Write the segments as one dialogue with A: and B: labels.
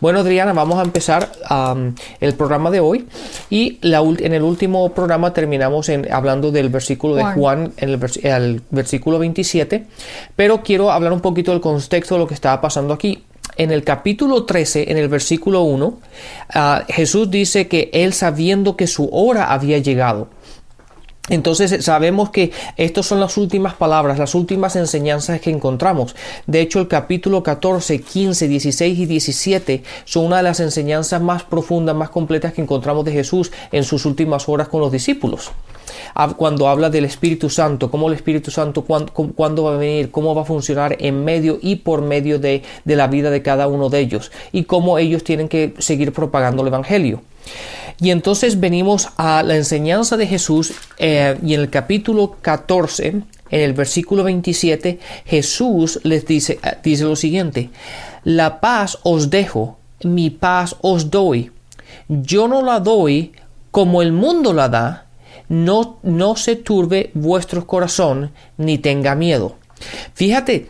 A: Bueno, Adriana, vamos a empezar el programa de hoy y en el último programa terminamos hablando del versículo de Juan, en el, versículo 27, pero quiero hablar un poquito del contexto de lo que estaba pasando aquí. En el capítulo 13, en el versículo 1, ah, Jesús dice que él sabiendo que su hora había llegado, entonces sabemos que estas son las últimas palabras, las últimas enseñanzas que encontramos. De hecho, el capítulo 14, 15, 16 y 17 son una de las enseñanzas más profundas, más completas que encontramos de Jesús en sus últimas horas con los discípulos. Cuando habla del Espíritu Santo, cómo el Espíritu Santo, cuándo, va a venir, cómo va a funcionar en medio y por medio de la vida de cada uno de ellos y cómo ellos tienen que seguir propagando el Evangelio. Y entonces venimos a la enseñanza de Jesús eh, y en el capítulo 14, en el versículo 27, Jesús les dice, eh, dice lo siguiente, la paz os dejo, mi paz os doy. Yo no la doy como el mundo la da, no, no se turbe vuestro corazón ni tenga miedo. Fíjate,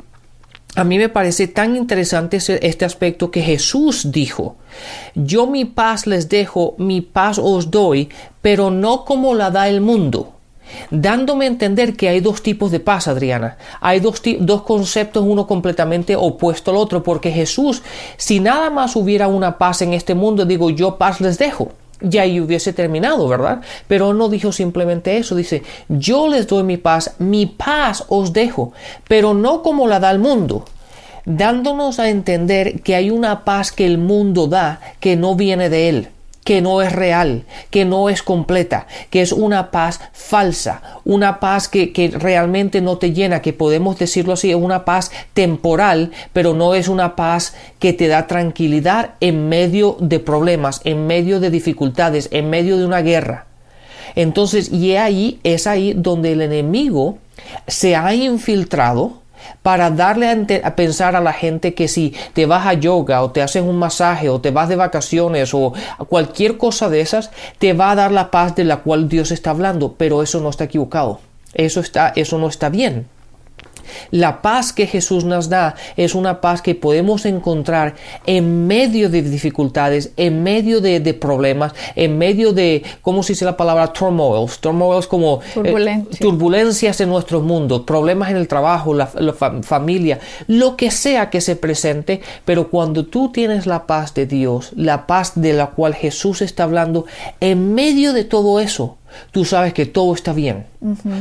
A: a mí me parece tan interesante este aspecto que Jesús dijo, yo mi paz les dejo, mi paz os doy, pero no como la da el mundo. Dándome a entender que hay dos tipos de paz, Adriana. Hay dos, dos conceptos, uno completamente opuesto al otro, porque Jesús, si nada más hubiera una paz en este mundo, digo, yo paz les dejo ya ahí hubiese terminado, ¿verdad? Pero no dijo simplemente eso, dice, yo les doy mi paz, mi paz os dejo, pero no como la da el mundo, dándonos a entender que hay una paz que el mundo da que no viene de él que no es real, que no es completa, que es una paz falsa, una paz que, que, realmente no te llena, que podemos decirlo así, es una paz temporal, pero no es una paz que te da tranquilidad en medio de problemas, en medio de dificultades, en medio de una guerra. Entonces, y ahí es ahí donde el enemigo se ha infiltrado para darle a, pensar a la gente que si te vas a yoga o te haces un masaje o te vas de vacaciones o cualquier cosa de esas, te va a dar la paz de la cual Dios está hablando, pero eso no está equivocado. Eso está, eso no está bien. La paz que Jesús nos da es una paz que podemos encontrar en medio de dificultades, en medio de, problemas, en medio de, ¿cómo se dice la palabra? Turmoils. Turmoils como
B: eh,
A: turbulencias en nuestro mundo, problemas en el trabajo, la, familia, lo que sea que se presente, pero cuando tú tienes la paz de Dios, la paz de la cual Jesús está hablando, en medio de todo eso, tú sabes que todo está bien.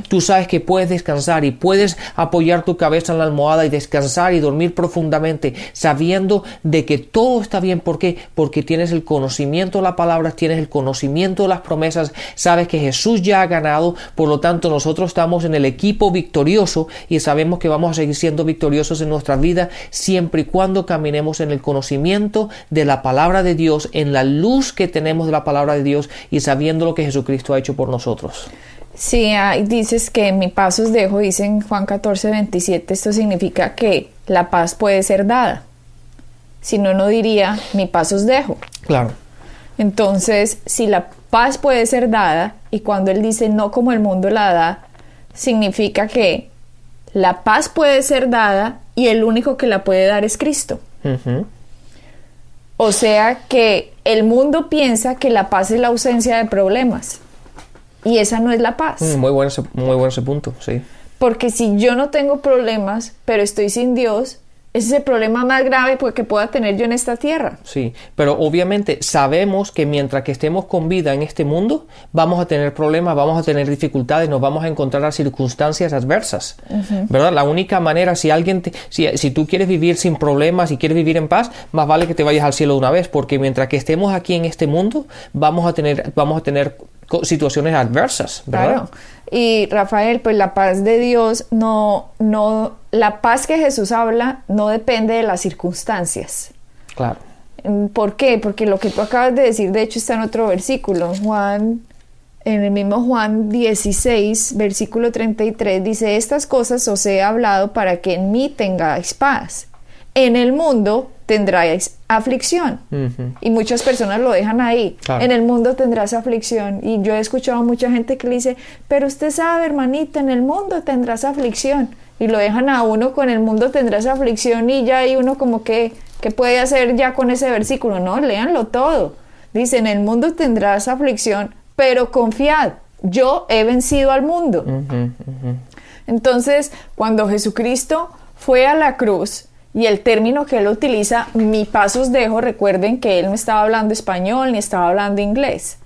A: Tú sabes que puedes descansar y puedes apoyar tu cabeza en la almohada y descansar y dormir profundamente sabiendo de que todo está bien. ¿Por qué? Porque tienes el conocimiento de la palabra, tienes el conocimiento de las promesas, sabes que Jesús ya ha ganado, por lo tanto nosotros estamos en el equipo victorioso y sabemos que vamos a seguir siendo victoriosos en nuestra vida siempre y cuando caminemos en el conocimiento de la palabra de Dios, en la luz que tenemos de la palabra de Dios y sabiendo lo que Jesucristo ha hecho por nosotros.
B: Sí, dices que mi paz os dejo, dicen Juan 14, 27, esto significa que la paz puede ser dada. Si no, no diría mi paz os dejo.
A: Claro.
B: Entonces, si la paz puede ser dada, y cuando él dice no como el mundo la da, significa que la paz puede ser dada y el único que la puede dar es Cristo. O sea que el mundo piensa que la paz es la ausencia de problemas. Y esa no es la paz.
A: Mm, muy bueno, ese, muy bueno ese punto, sí.
B: Porque si yo no tengo problemas, pero estoy sin Dios, ese es el problema más grave que pueda tener yo en esta tierra.
A: Sí, pero obviamente sabemos que mientras que estemos con vida en este mundo, vamos a tener problemas, vamos a tener dificultades, nos vamos a encontrar a circunstancias adversas. ¿Verdad? La única manera, si alguien, si, si tú quieres vivir sin problemas y quieres vivir en paz, más vale que te vayas al cielo de una vez, porque mientras que estemos aquí en este mundo, vamos a tener, vamos a tener situaciones adversas, ¿verdad?
B: Y Rafael, pues la paz de Dios no, no, la paz que Jesús habla no depende de las circunstancias.
A: Claro.
B: ¿Por qué? Porque lo que tú acabas de decir, de hecho, está en otro versículo, Juan en el mismo Juan 16, versículo 33, dice, estas cosas os he hablado para que en mí tengáis paz. En el mundo tendráis aflicción. Y muchas personas lo dejan ahí. En el mundo tendrás aflicción. Y yo he escuchado a mucha gente que le dice, pero usted sabe, hermanita, en el mundo tendrás aflicción. Y lo dejan a uno con el mundo tendrás aflicción y ya hay uno como que, ¿qué puede hacer ya con ese versículo? No, léanlo todo. Dice, en el mundo tendrás aflicción, pero confiad, yo he vencido al mundo. Entonces, cuando Jesucristo fue a la cruz, y el término que él utiliza, mi pasos dejo, recuerden que él no estaba hablando español ni estaba hablando inglés.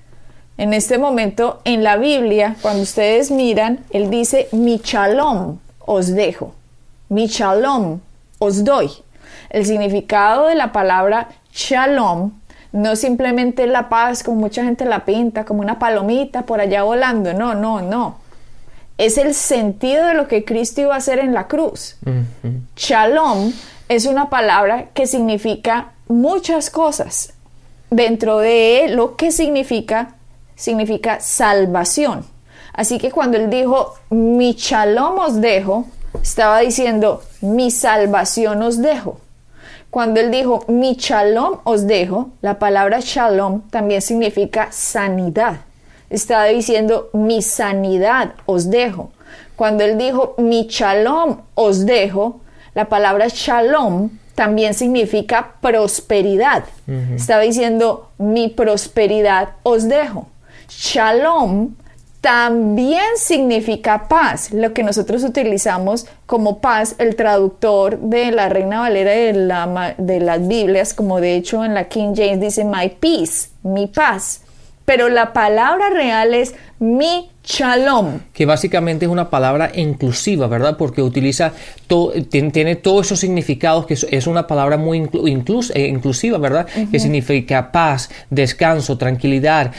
B: En este momento, en la Biblia, cuando ustedes miran, él dice, mi shalom os dejo, mi shalom os doy. El significado de la palabra shalom no simplemente la paz, como mucha gente la pinta, como una palomita por allá volando. No, no, no. Es el sentido de lo que Cristo iba a hacer en la cruz. Shalom es una palabra que significa muchas cosas. Dentro de lo que significa, significa salvación. Así que cuando él dijo, mi shalom os dejo, estaba diciendo, mi salvación os dejo. Cuando él dijo, mi shalom os dejo, la palabra shalom también significa sanidad. Estaba diciendo, mi sanidad os dejo. Cuando él dijo, mi shalom os dejo, la palabra shalom también significa prosperidad. Estaba diciendo, mi prosperidad os dejo. Shalom también significa paz, lo que nosotros utilizamos como paz, el traductor de la Reina Valera de, la, de las Biblias, como de hecho en la King James dice my peace, mi paz. Pero la palabra real es mi Shalom.
A: Que básicamente es una palabra inclusiva, ¿verdad? Porque utiliza, todo, tiene, todos esos significados, que es una palabra muy eh, inclusiva, ¿verdad? Que significa paz, descanso, tranquilidad,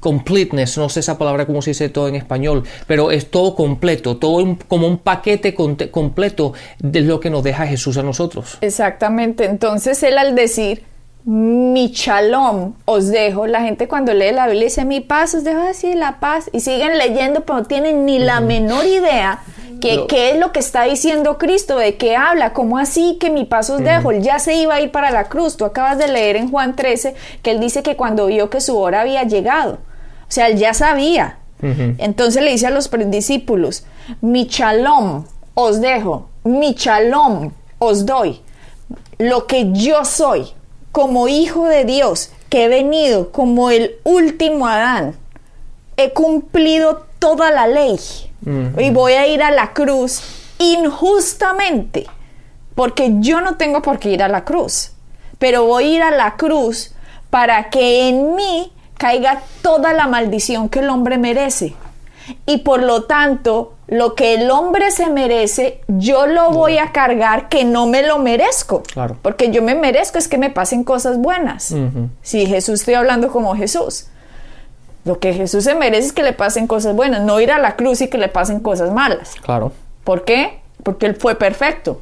A: completeness, no sé esa palabra cómo se dice todo en español, pero es todo completo, todo como un paquete completo de lo que nos deja Jesús a nosotros.
B: Exactamente, entonces él al decir mi shalom os dejo. La gente cuando lee la Biblia dice mi paz os dejo así, la paz. Y siguen leyendo, pero no tienen ni la menor idea que, qué es lo que está diciendo Cristo, de qué habla, cómo así que mi paz os dejo. Él ya se iba a ir para la cruz. Tú acabas de leer en Juan 13 que él dice que cuando vio que su hora había llegado. O sea, él ya sabía. Entonces le dice a los discípulos, mi shalom os dejo, mi shalom os doy. Lo que yo soy, como hijo de Dios, que he venido como el último Adán, he cumplido toda la ley y voy a ir a la cruz injustamente, porque yo no tengo por qué ir a la cruz, pero voy a ir a la cruz para que en mí caiga toda la maldición que el hombre merece. Y por lo tanto, lo que el hombre se merece, yo lo voy a cargar que no me lo merezco. Claro. Porque yo me merezco es que me pasen cosas buenas. Si Jesús estoy hablando como Jesús. Lo que Jesús se merece es que le pasen cosas buenas, no ir a la cruz y que le pasen cosas malas.
A: Claro.
B: ¿Por qué? Porque Él fue perfecto.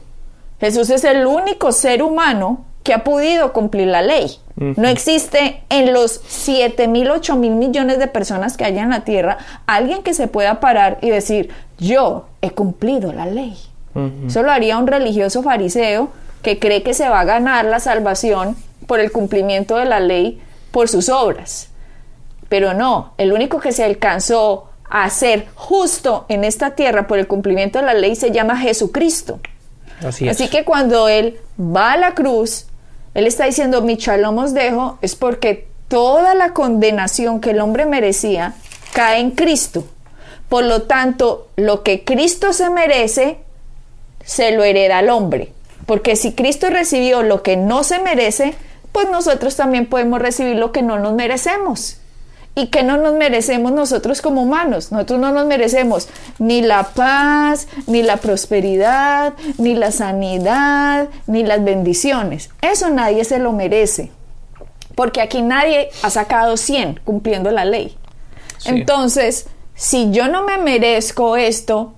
B: Jesús es el único ser humano que ha podido cumplir la ley. No existe en los 7 mil, 8 mil millones de personas que hay en la tierra alguien que se pueda parar y decir, yo he cumplido la ley. Solo haría un religioso fariseo que cree que se va a ganar la salvación por el cumplimiento de la ley por sus obras. Pero no, el único que se alcanzó a ser justo en esta tierra por el cumplimiento de la ley se llama Jesucristo. Así, Así que cuando Él va a la cruz, él está diciendo, mi shalom os dejo, es porque toda la condenación que el hombre merecía cae en Cristo. Por lo tanto, lo que Cristo se merece, se lo hereda al hombre. Porque si Cristo recibió lo que no se merece, pues nosotros también podemos recibir lo que no nos merecemos y que no nos merecemos nosotros como humanos. Nosotros no nos merecemos ni la paz, ni la prosperidad, ni la sanidad, ni las bendiciones. Eso nadie se lo merece. Porque aquí nadie ha sacado 100 cumpliendo la ley. Entonces, si yo no me merezco esto,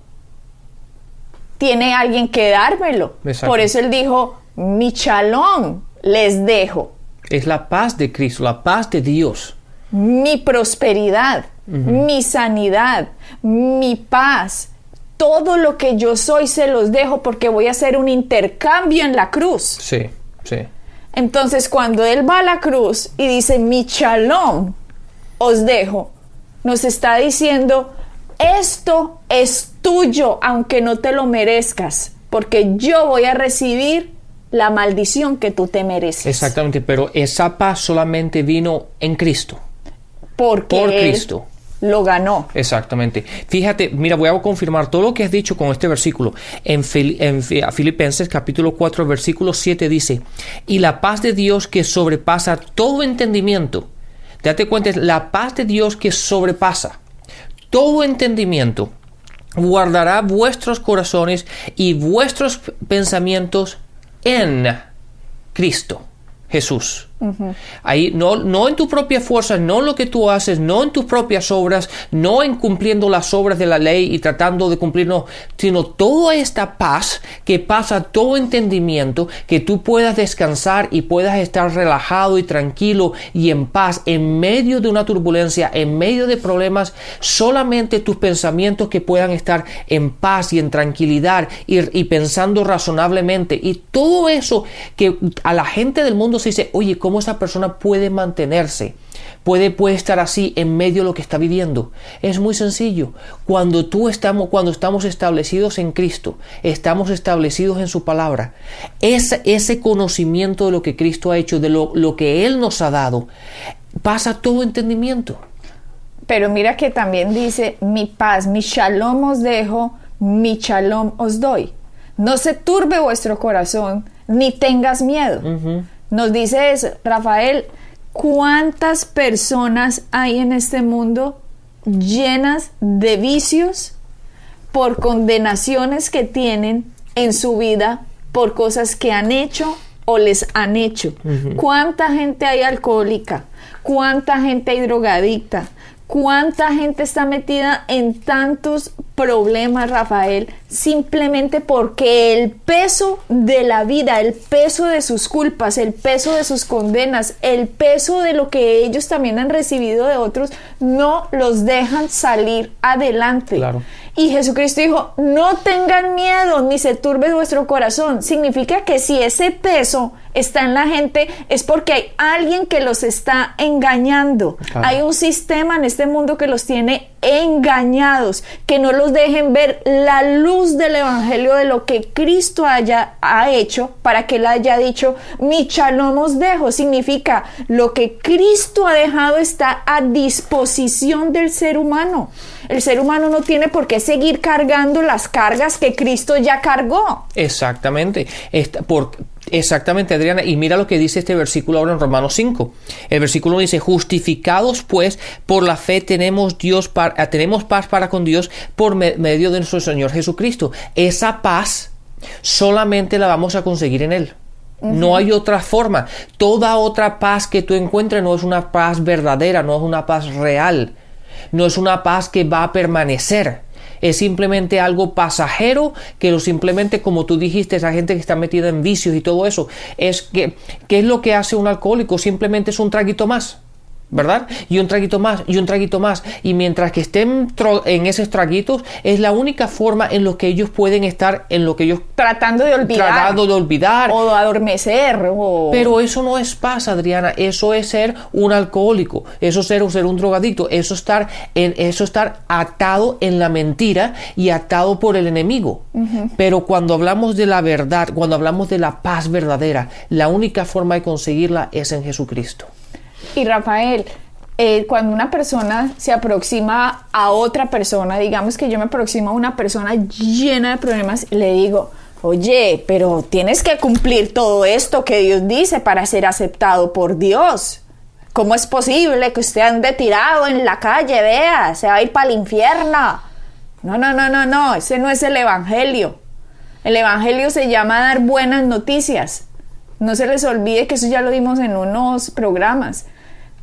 B: tiene alguien que dármelo. Por eso él dijo, mi chalón les dejo.
A: Es la paz de Cristo, la paz de Dios
B: mi prosperidad. mi sanidad, mi paz, todo lo que yo soy se los dejo porque voy a hacer un intercambio en la cruz.
A: Sí, sí.
B: Entonces cuando Él va a la cruz y dice, mi shalom os dejo, nos está diciendo, esto es tuyo aunque no te lo merezcas, porque yo voy a recibir la maldición que tú te mereces.
A: Exactamente, pero esa paz solamente vino en Cristo.
B: Porque
A: Por
B: Él
A: Cristo.
B: lo ganó.
A: Exactamente. Fíjate, mira, voy a confirmar todo lo que has dicho con este versículo. En, Fili- en Fi- Filipenses capítulo 4, versículo 7 dice, y la paz de Dios que sobrepasa todo entendimiento. Date cuenta, la paz de Dios que sobrepasa todo entendimiento. Guardará vuestros corazones y vuestros pensamientos en Cristo Jesús. Ahí no, no en tu propia fuerza, no en lo que tú haces, no en tus propias obras, no en cumpliendo las obras de la ley y tratando de cumplir, no, sino toda esta paz que pasa todo entendimiento, que tú puedas descansar y puedas estar relajado y tranquilo y en paz en medio de una turbulencia, en medio de problemas, solamente tus pensamientos que puedan estar en paz y en tranquilidad y, y pensando razonablemente. Y todo eso que a la gente del mundo se dice, oye, ¿cómo esa persona puede mantenerse? Puede, puede estar así en medio de lo que está viviendo. Es muy sencillo. Cuando tú estamos, cuando estamos establecidos en Cristo, estamos establecidos en su palabra, ese, ese conocimiento de lo que Cristo ha hecho, de lo, lo que Él nos ha dado, pasa todo entendimiento.
B: Pero mira que también dice, mi paz, mi shalom os dejo, mi shalom os doy. No se turbe vuestro corazón, ni tengas miedo. Nos dice eso, Rafael, ¿cuántas personas hay en este mundo llenas de vicios por condenaciones que tienen en su vida por cosas que han hecho o les han hecho? ¿Cuánta gente hay alcohólica? ¿Cuánta gente hay drogadicta? ¿Cuánta gente está metida en tantos problemas, Rafael? Simplemente porque el peso de la vida, el peso de sus culpas, el peso de sus condenas, el peso de lo que ellos también han recibido de otros, no los dejan salir adelante.
A: Claro.
B: Y Jesucristo dijo, no tengan miedo ni se turbe vuestro corazón. Significa que si ese peso está en la gente es porque hay alguien que los está engañando.
A: Claro.
B: Hay un sistema en este mundo que los tiene engañados, que no los dejen ver la luz del Evangelio de lo que Cristo haya ha hecho para que él haya dicho, mi shalom os dejo. Significa lo que Cristo ha dejado está a disposición del ser humano. El ser humano no tiene por qué seguir cargando las cargas que Cristo ya cargó.
A: Exactamente. Esta- por, exactamente, Adriana. Y mira lo que dice este versículo ahora en Romanos 5. El versículo dice, justificados pues por la fe tenemos, Dios para, tenemos paz para con Dios por me- medio de nuestro Señor Jesucristo. Esa paz solamente la vamos a conseguir en Él. No hay otra forma. Toda otra paz que tú encuentres no es una paz verdadera, no es una paz real. No es una paz que va a permanecer. Es simplemente algo pasajero que lo simplemente, como tú dijiste, esa gente que está metida en vicios y todo eso, es que, ¿qué es lo que hace un alcohólico? Simplemente es un traguito más. ¿Verdad? Y un traguito más, y un traguito más. Y mientras que estén en esos traguitos, es la única forma en lo que ellos pueden estar, en lo que ellos
B: Tratando de olvidar.
A: tratando de olvidar.
B: O de adormecer. O...
A: Pero eso no es paz, Adriana. Eso es ser un alcohólico. Eso es ser, ser un drogadicto. Eso estar en, eso estar atado en la mentira y atado por el enemigo. Pero cuando hablamos de la verdad, cuando hablamos de la paz verdadera, la única forma de conseguirla es en Jesucristo.
B: Y Rafael, eh, cuando una persona se aproxima a otra persona, digamos que yo me aproximo a una persona llena de problemas, le digo, oye, pero tienes que cumplir todo esto que Dios dice para ser aceptado por Dios. ¿Cómo es posible que usted ande tirado en la calle, vea, se va a ir para el infierno? No, no, no, no, no, ese no es el Evangelio. El Evangelio se llama dar buenas noticias. No se les olvide que eso ya lo dimos en unos programas.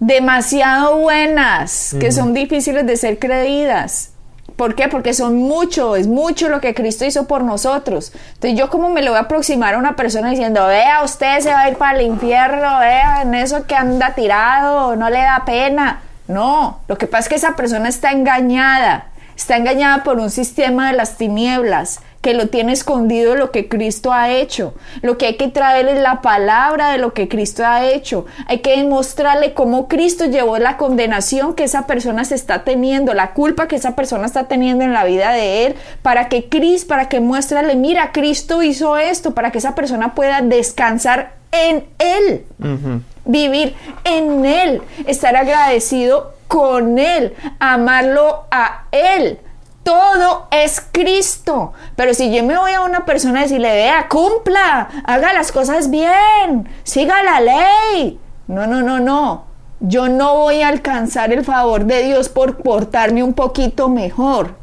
B: Demasiado buenas, que son difíciles de ser creídas. ¿Por qué? Porque son mucho, es mucho lo que Cristo hizo por nosotros. Entonces yo como me lo voy a aproximar a una persona diciendo, vea, usted se va a ir para el infierno, vea, en eso que anda tirado, no le da pena. No, lo que pasa es que esa persona está engañada, está engañada por un sistema de las tinieblas que lo tiene escondido lo que Cristo ha hecho. Lo que hay que traer es la palabra de lo que Cristo ha hecho. Hay que demostrarle cómo Cristo llevó la condenación que esa persona se está teniendo, la culpa que esa persona está teniendo en la vida de él, para que Cristo, para que muéstrale, mira, Cristo hizo esto, para que esa persona pueda descansar en él. Vivir en Él, estar agradecido con Él, amarlo a Él. Todo es Cristo. Pero si yo me voy a una persona y decirle, vea, cumpla, haga las cosas bien, siga la ley. No, no, no, no. Yo no voy a alcanzar el favor de Dios por portarme un poquito mejor.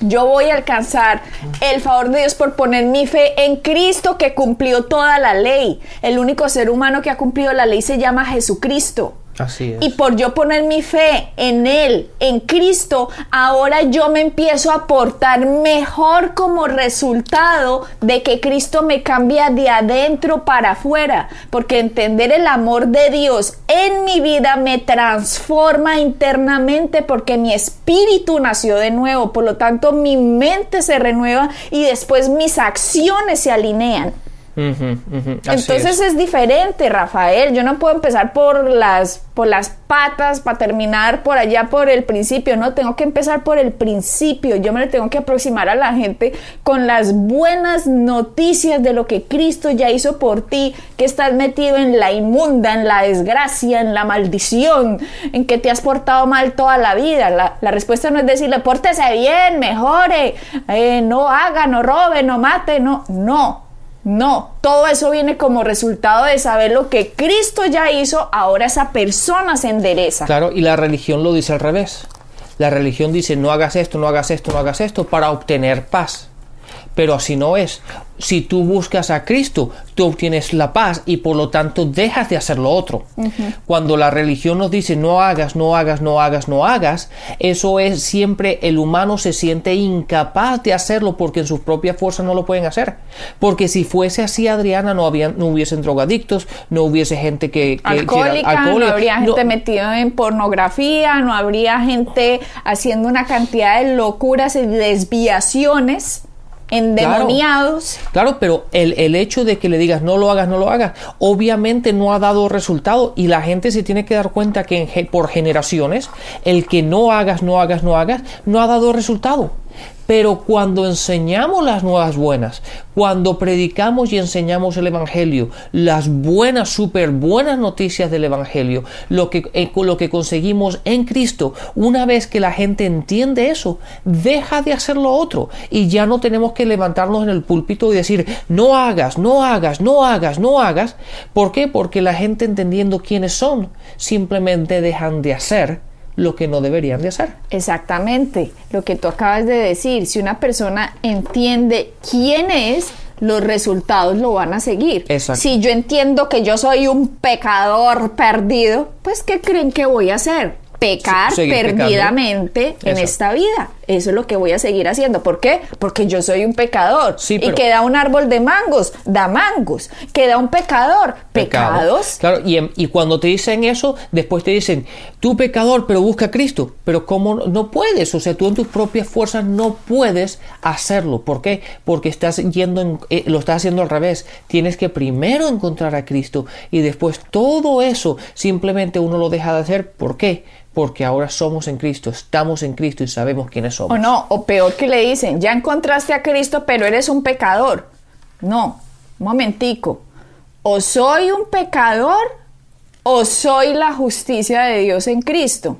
B: Yo voy a alcanzar el favor de Dios por poner mi fe en Cristo que cumplió toda la ley. El único ser humano que ha cumplido la ley se llama Jesucristo. Y por yo poner mi fe en Él, en Cristo, ahora yo me empiezo a portar mejor como resultado de que Cristo me cambia de adentro para afuera. Porque entender el amor de Dios en mi vida me transforma internamente porque mi espíritu nació de nuevo. Por lo tanto, mi mente se renueva y después mis acciones se alinean. Entonces es. diferente, Rafael. Yo no puedo empezar por las, por las patas para terminar por allá por el principio. No, tengo que empezar por el principio. Yo me le tengo que aproximar a la gente con las buenas noticias de lo que Cristo ya hizo por ti, que estás metido en la inmunda, en la desgracia, en la maldición, en que te has portado mal toda la vida. La, respuesta no es decirle, pórtese bien, mejore, eh, no haga, no robe, no mate, no, no. No, todo eso viene como resultado de saber lo que Cristo ya hizo, ahora esa persona se endereza.
A: Claro, y la religión lo dice al revés. La religión dice no hagas esto, no hagas esto, no hagas esto para obtener paz. Pero así no es. Si tú buscas a Cristo, tú obtienes la paz y por lo tanto dejas de hacer lo otro. Cuando la religión nos dice no hagas, no hagas, no hagas, no hagas, eso es siempre el humano se siente incapaz de hacerlo porque en sus propias fuerzas no lo pueden hacer. Porque si fuese así, Adriana, no, había, no hubiesen drogadictos, no hubiese gente que...
B: alcohólica, no habría gente metida en pornografía, no habría gente haciendo una cantidad de locuras y desviaciones endemoniados.
A: Claro, pero el, el, hecho de que le digas no lo hagas, no lo hagas, obviamente no ha dado resultado y la gente se tiene que dar cuenta que por generaciones el que no hagas, no hagas, no hagas, no ha dado resultado. Pero cuando enseñamos las nuevas buenas, cuando predicamos y enseñamos el Evangelio, las buenas, súper buenas noticias del Evangelio, lo que, eh, lo que conseguimos en Cristo, una vez que la gente entiende eso, deja de hacer lo otro y ya no tenemos que levantarnos en el púlpito y decir, no hagas, no hagas, no hagas, no hagas. ¿Por qué? Porque la gente entendiendo quiénes son, simplemente dejan de hacer lo que no deberían de hacer.
B: Exactamente, lo que tú acabas de decir, si una persona entiende quién es, los resultados lo van a seguir. Si yo entiendo que yo soy un pecador perdido, pues ¿qué creen que voy a hacer? Pecar perdidamente en esta vida. Eso es lo que voy a seguir haciendo. ¿Por qué? Porque yo soy un pecador. Y queda un árbol de mangos, da mangos. Queda un pecador, pecados.
A: Claro, y, y, cuando te dicen eso, después te dicen, tú pecador, pero busca a Cristo. Pero ¿cómo no puedes? O sea, tú en tus propias fuerzas no puedes hacerlo. ¿Por qué? Porque estás yendo, eh, lo estás haciendo al revés. Tienes que primero encontrar a Cristo y después todo eso simplemente uno lo deja de hacer. ¿Por qué? porque ahora somos en Cristo, estamos en Cristo y sabemos quiénes somos.
B: O no, o peor que le dicen, ya encontraste a Cristo, pero eres un pecador. No, un momentico. O soy un pecador o soy la justicia de Dios en Cristo.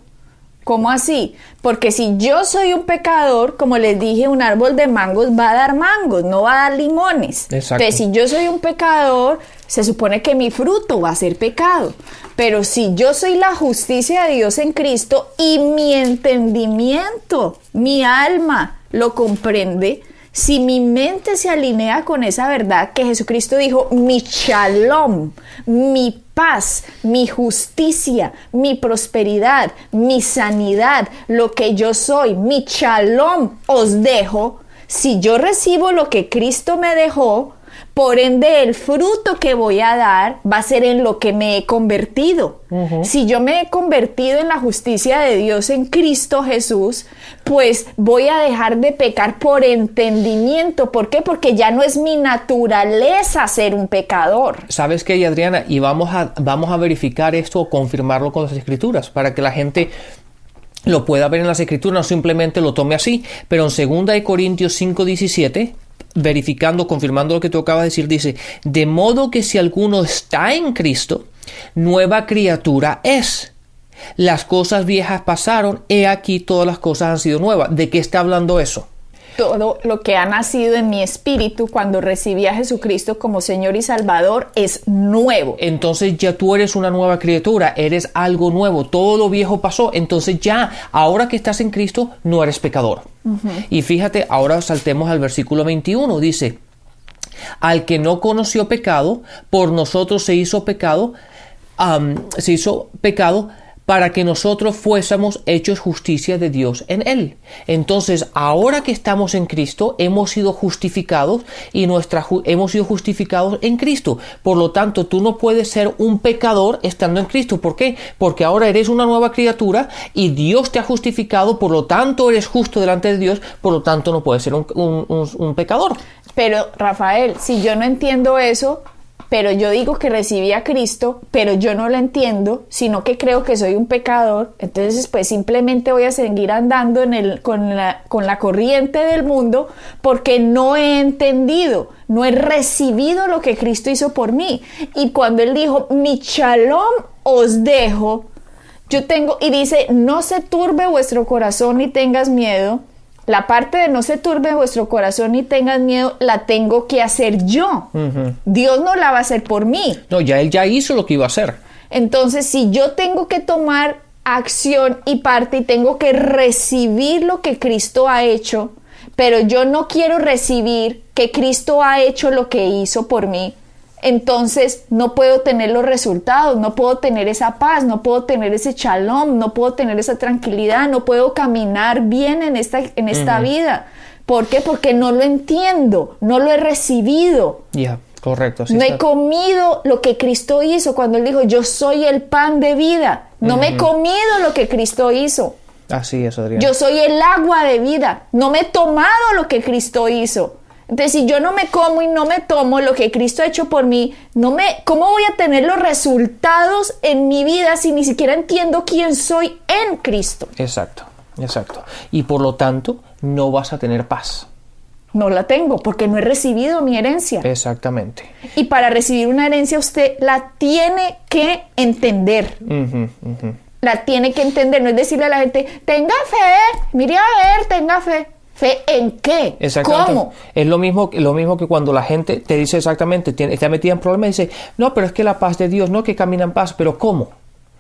B: ¿Cómo así? Porque si yo soy un pecador, como les dije, un árbol de mangos va a dar mangos, no va a dar limones. Exacto. Entonces, si yo soy un pecador, se supone que mi fruto va a ser pecado. Pero si yo soy la justicia de Dios en Cristo y mi entendimiento, mi alma lo comprende, si mi mente se alinea con esa verdad que Jesucristo dijo, mi shalom, mi paz, mi justicia, mi prosperidad, mi sanidad, lo que yo soy, mi shalom os dejo, si yo recibo lo que Cristo me dejó, Por ende, el fruto que voy a dar va a ser en lo que me he convertido. Si yo me he convertido en la justicia de Dios en Cristo Jesús, pues voy a dejar de pecar por entendimiento. ¿Por qué? Porque ya no es mi naturaleza ser un pecador.
A: ¿Sabes qué, Adriana? Y vamos a, vamos a verificar esto o confirmarlo con las escrituras para que la gente lo pueda ver en las escrituras, no simplemente lo tome así, pero en 2 Corintios 5:17, verificando, confirmando lo que tú acabas de decir, dice, de modo que si alguno está en Cristo, nueva criatura es. Las cosas viejas pasaron, he aquí todas las cosas han sido nuevas. ¿De qué está hablando eso?
B: Todo lo que ha nacido en mi espíritu cuando recibí a Jesucristo como Señor y Salvador es nuevo.
A: Entonces ya tú eres una nueva criatura, eres algo nuevo, todo lo viejo pasó, entonces ya, ahora que estás en Cristo, no eres pecador. Y fíjate, ahora saltemos al versículo 21, dice, al que no conoció pecado, por nosotros se hizo pecado, se hizo pecado para que nosotros fuésemos hechos justicia de Dios en Él. Entonces, ahora que estamos en Cristo, hemos sido justificados y nuestra, hemos sido justificados en Cristo. Por lo tanto, tú no puedes ser un pecador estando en Cristo. ¿Por qué? Porque ahora eres una nueva criatura y Dios te ha justificado, por lo tanto eres justo delante de Dios, por lo tanto no puedes ser un, un pecador.
B: Pero, Rafael, si yo no entiendo eso, pero yo digo que recibí a Cristo, pero yo no lo entiendo, sino que creo que soy un pecador, entonces pues simplemente voy a seguir andando en el, con, la, con la corriente del mundo porque no he entendido, no he recibido lo que Cristo hizo por mí. Y cuando Él dijo, mi shalom os dejo, yo tengo, y dice, no se turbe vuestro corazón ni tengas miedo, la parte de no se turbe vuestro corazón y tengan miedo, la tengo que hacer yo. Dios no la va a hacer por mí.
A: No, ya Él ya hizo lo que iba a hacer.
B: Entonces, si yo tengo que tomar acción y parte y tengo que recibir lo que Cristo ha hecho, pero yo no quiero recibir que Cristo ha hecho lo que hizo por mí, entonces no puedo tener los resultados, no puedo tener esa paz, no puedo tener ese shalom, no puedo tener esa tranquilidad, no puedo caminar bien en esta, en esta vida. ¿Por qué? Porque no lo entiendo, no lo he recibido.
A: Ya, correcto.
B: no he comido lo que Cristo hizo cuando Él dijo, yo soy el pan de vida. No me he comido lo que Cristo hizo.
A: Así es, Adrián.
B: Yo soy el agua de vida. No me he tomado lo que Cristo hizo. Entonces, si yo no me como y no me tomo lo que Cristo ha hecho por mí, no me, ¿cómo voy a tener los resultados en mi vida si ni siquiera entiendo quién soy en Cristo?
A: Exacto, exacto. Y por lo tanto, no vas a tener paz.
B: No la tengo porque no he recibido mi herencia.
A: Exactamente.
B: Y para recibir una herencia usted la tiene que entender. La tiene que entender, no es decirle a la gente, tenga fe, mire a ver, tenga fe. ¿Fe en qué? ¿Cómo?
A: Es lo mismo, lo mismo que cuando la gente te dice exactamente, tiene, está metida en problemas y dice, no, pero es que la paz de Dios, no que camina en paz, pero ¿cómo?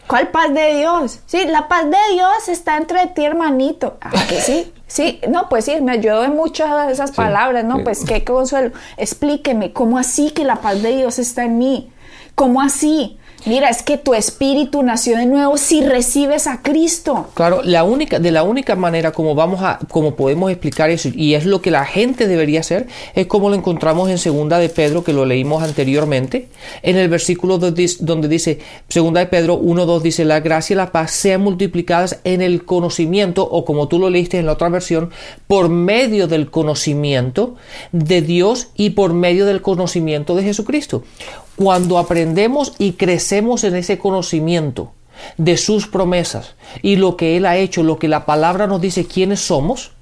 B: ¿Cuál paz de Dios? Sí, la paz de Dios está entre ti, hermanito. Ah, que sí. Sí, no, pues sí, me ayudó en muchas de esas palabras, ¿no? Pues qué consuelo. Explíqueme, ¿cómo así que la paz de Dios está en mí? ¿Cómo así? Mira, es que tu espíritu nació de nuevo si recibes a Cristo.
A: Claro, la única, de la única manera como vamos a, como podemos explicar eso, y es lo que la gente debería hacer, es como lo encontramos en segunda de Pedro, que lo leímos anteriormente, en el versículo donde dice, segunda de Pedro 1.2 dice, la gracia y la paz sean multiplicadas en el conocimiento, o como tú lo leíste en la otra versión, por medio del conocimiento de Dios y por medio del conocimiento de Jesucristo. Cuando aprendemos y crecemos en ese conocimiento de sus promesas y lo que Él ha hecho, lo que la palabra nos dice quiénes somos,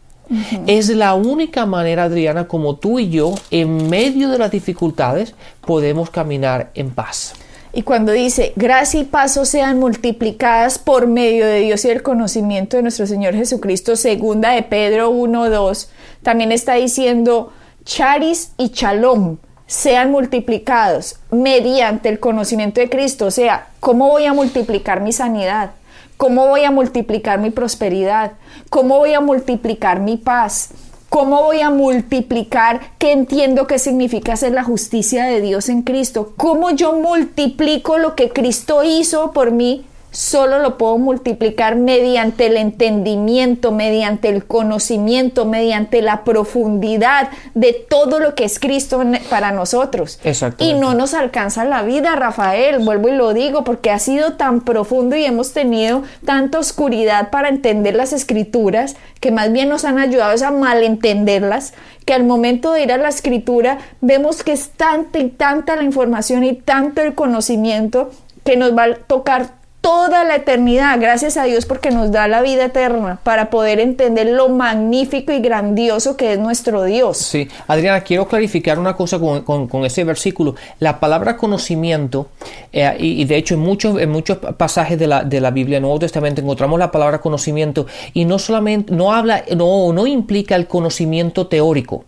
A: es la única manera, Adriana, como tú y yo, en medio de las dificultades, podemos caminar en paz.
B: Y cuando dice, gracia y paso sean multiplicadas por medio de Dios y el conocimiento de nuestro Señor Jesucristo, segunda de Pedro 1.2, también está diciendo charis y chalom, sean multiplicados mediante el conocimiento de Cristo. O sea, ¿cómo voy a multiplicar mi sanidad? ¿Cómo voy a multiplicar mi prosperidad? ¿Cómo voy a multiplicar mi paz? ¿Cómo voy a multiplicar qué entiendo que significa ser la justicia de Dios en Cristo? ¿Cómo yo multiplico lo que Cristo hizo por mí solo lo puedo multiplicar mediante el entendimiento, mediante el conocimiento, mediante la profundidad de todo lo que es Cristo para nosotros. Y no nos alcanza la vida, Rafael, vuelvo y lo digo, porque ha sido tan profundo y hemos tenido tanta oscuridad para entender las escrituras, que más bien nos han ayudado a malentenderlas, que al momento de ir a la escritura vemos que es tanta y tanta la información y tanto el conocimiento que nos va a tocar toda la eternidad. Gracias a Dios porque nos da la vida eterna para poder entender lo magnífico y grandioso que es nuestro Dios.
A: Sí, Adriana, quiero clarificar una cosa con, con, ese versículo. La palabra conocimiento, eh, y, de hecho en muchos, en muchos pasajes de la, de la Biblia, en el Nuevo Testamento, encontramos la palabra conocimiento y no solamente, no habla, no, no implica el conocimiento teórico.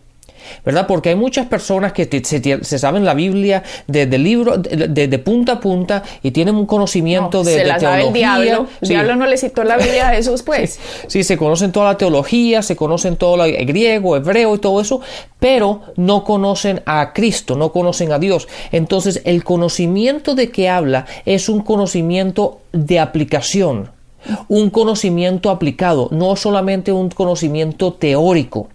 A: ¿Verdad? Porque hay muchas personas que se, saben la Biblia de, libro de, punta a punta y tienen un conocimiento de,
B: se la teología. el diablo. El diablo no le citó la Biblia a Jesús, pues.
A: Sí, se conocen toda la teología, se conocen todo el griego, hebreo y todo eso, pero no conocen a Cristo, no conocen a Dios. Entonces, el conocimiento de que habla es un conocimiento de aplicación, un conocimiento aplicado, no solamente un conocimiento teórico.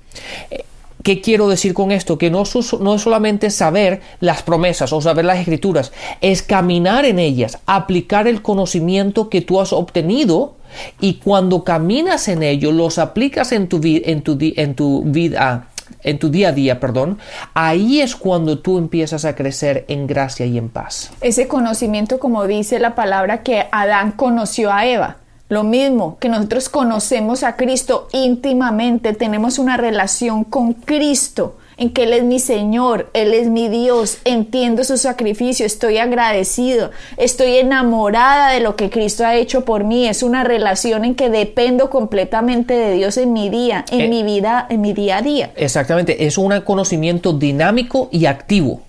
A: ¿Qué quiero decir con esto? Que no, es solamente saber las promesas o saber las escrituras, es caminar en ellas, aplicar el conocimiento que tú has obtenido y cuando caminas en ello, los aplicas en tu, en tu vida, en tu día a día, perdón, ahí es cuando tú empiezas a crecer en gracia y en paz.
B: Ese conocimiento, como dice la palabra, que Adán conoció a Eva. Lo mismo que nosotros conocemos a Cristo íntimamente, tenemos una relación con Cristo en que Él es mi Señor, Él es mi Dios, entiendo su sacrificio, estoy agradecido, estoy enamorada de lo que Cristo ha hecho por mí, es una relación en que dependo completamente de Dios en mi día, en eh, mi vida, en mi día a día.
A: Exactamente, es un conocimiento dinámico y activo,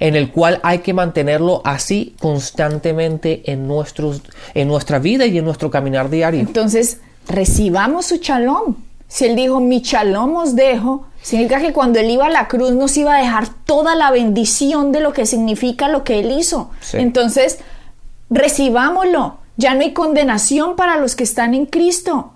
A: en el cual hay que mantenerlo así constantemente en, nuestros, en nuestra vida y en nuestro caminar diario.
B: Entonces, recibamos su chalón. Si Él dijo, mi chalón os dejo, Significa que cuando Él iba a la cruz nos iba a dejar toda la bendición de lo que significa lo que Él hizo. Entonces, recibámoslo. Ya no hay condenación para los que están en Cristo.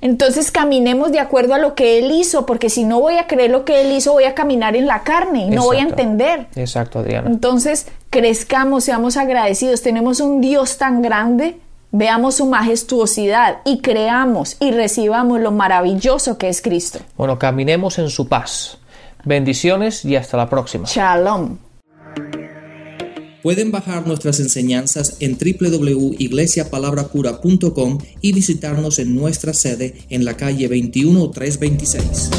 B: Entonces caminemos de acuerdo a lo que Él hizo, porque si no voy a creer lo que Él hizo, voy a caminar en la carne y no voy a entender.
A: Exacto, Adriana.
B: Entonces, crezcamos, seamos agradecidos. Tenemos un Dios tan grande Veamos su majestuosidad y creamos y recibamos lo maravilloso que es Cristo.
A: Bueno, caminemos en su paz. Bendiciones y hasta la próxima.
B: Shalom.
C: Pueden bajar nuestras enseñanzas en www.iglesiapalabracura.com y visitarnos en nuestra sede en la calle 21326.